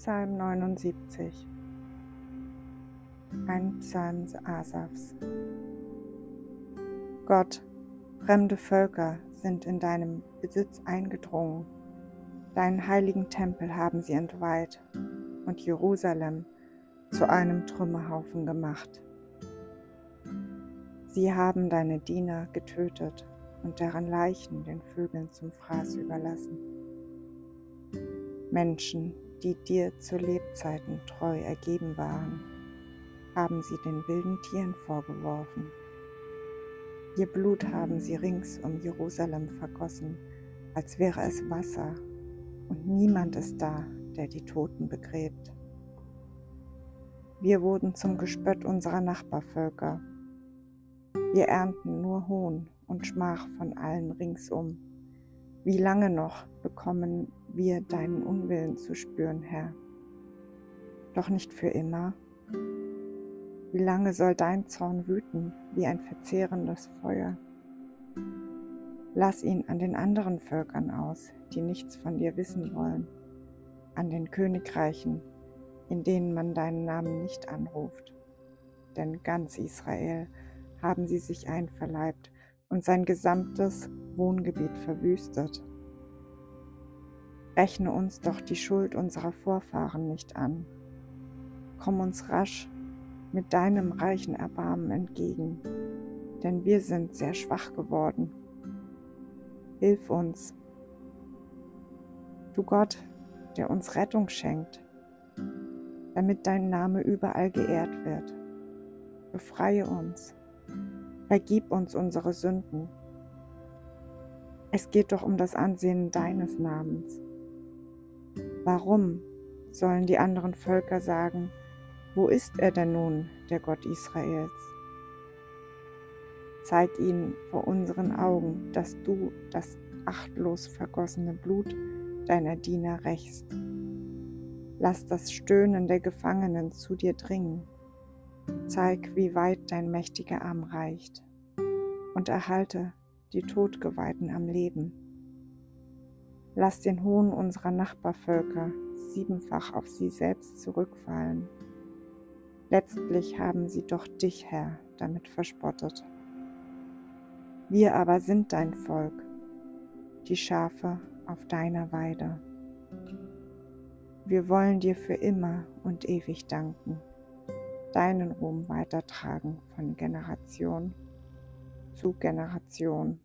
Psalm 79 Ein Psalm Asafs Gott, fremde Völker sind in deinem Besitz eingedrungen, deinen heiligen Tempel haben sie entweiht und Jerusalem zu einem Trümmerhaufen gemacht. Sie haben deine Diener getötet und deren Leichen den Vögeln zum Fraß überlassen. Menschen, die dir zu Lebzeiten treu ergeben waren, haben sie den wilden Tieren vorgeworfen. Ihr Blut haben sie rings um Jerusalem vergossen, als wäre es Wasser, und niemand ist da, der die Toten begräbt. Wir wurden zum Gespött unserer Nachbarvölker. Wir ernten nur Hohn und Schmach von allen ringsum. Wie lange noch bekommen wir deinen Unwillen zu spüren, Herr? Doch nicht für immer. Wie lange soll dein Zorn wüten wie ein verzehrendes Feuer? Lass ihn an den anderen Völkern aus, die nichts von dir wissen wollen, an den Königreichen, in denen man deinen Namen nicht anruft. Denn ganz Israel haben sie sich einverleibt und sein gesamtes Wohngebiet verwüstet. Rechne uns doch die Schuld unserer Vorfahren nicht an. Komm uns rasch mit deinem reichen Erbarmen entgegen, denn wir sind sehr schwach geworden. Hilf uns, du Gott, der uns Rettung schenkt, damit dein Name überall geehrt wird. Befreie uns Vergib uns unsere Sünden. Es geht doch um das Ansehen deines Namens. Warum sollen die anderen Völker sagen, wo ist er denn nun, der Gott Israels? Zeig ihnen vor unseren Augen, dass du das achtlos vergossene Blut deiner Diener rächst. Lass das Stöhnen der Gefangenen zu dir dringen Zeig, wie weit dein mächtiger Arm reicht und erhalte die Todgeweihten am Leben. Lass den Hohn unserer Nachbarvölker siebenfach auf sie selbst zurückfallen. Letztlich haben sie doch dich, Herr, damit verspottet. Wir aber sind dein Volk, die Schafe auf deiner Weide. Wir wollen dir für immer und ewig danken deinen Ruhm weitertragen von Generation zu Generation.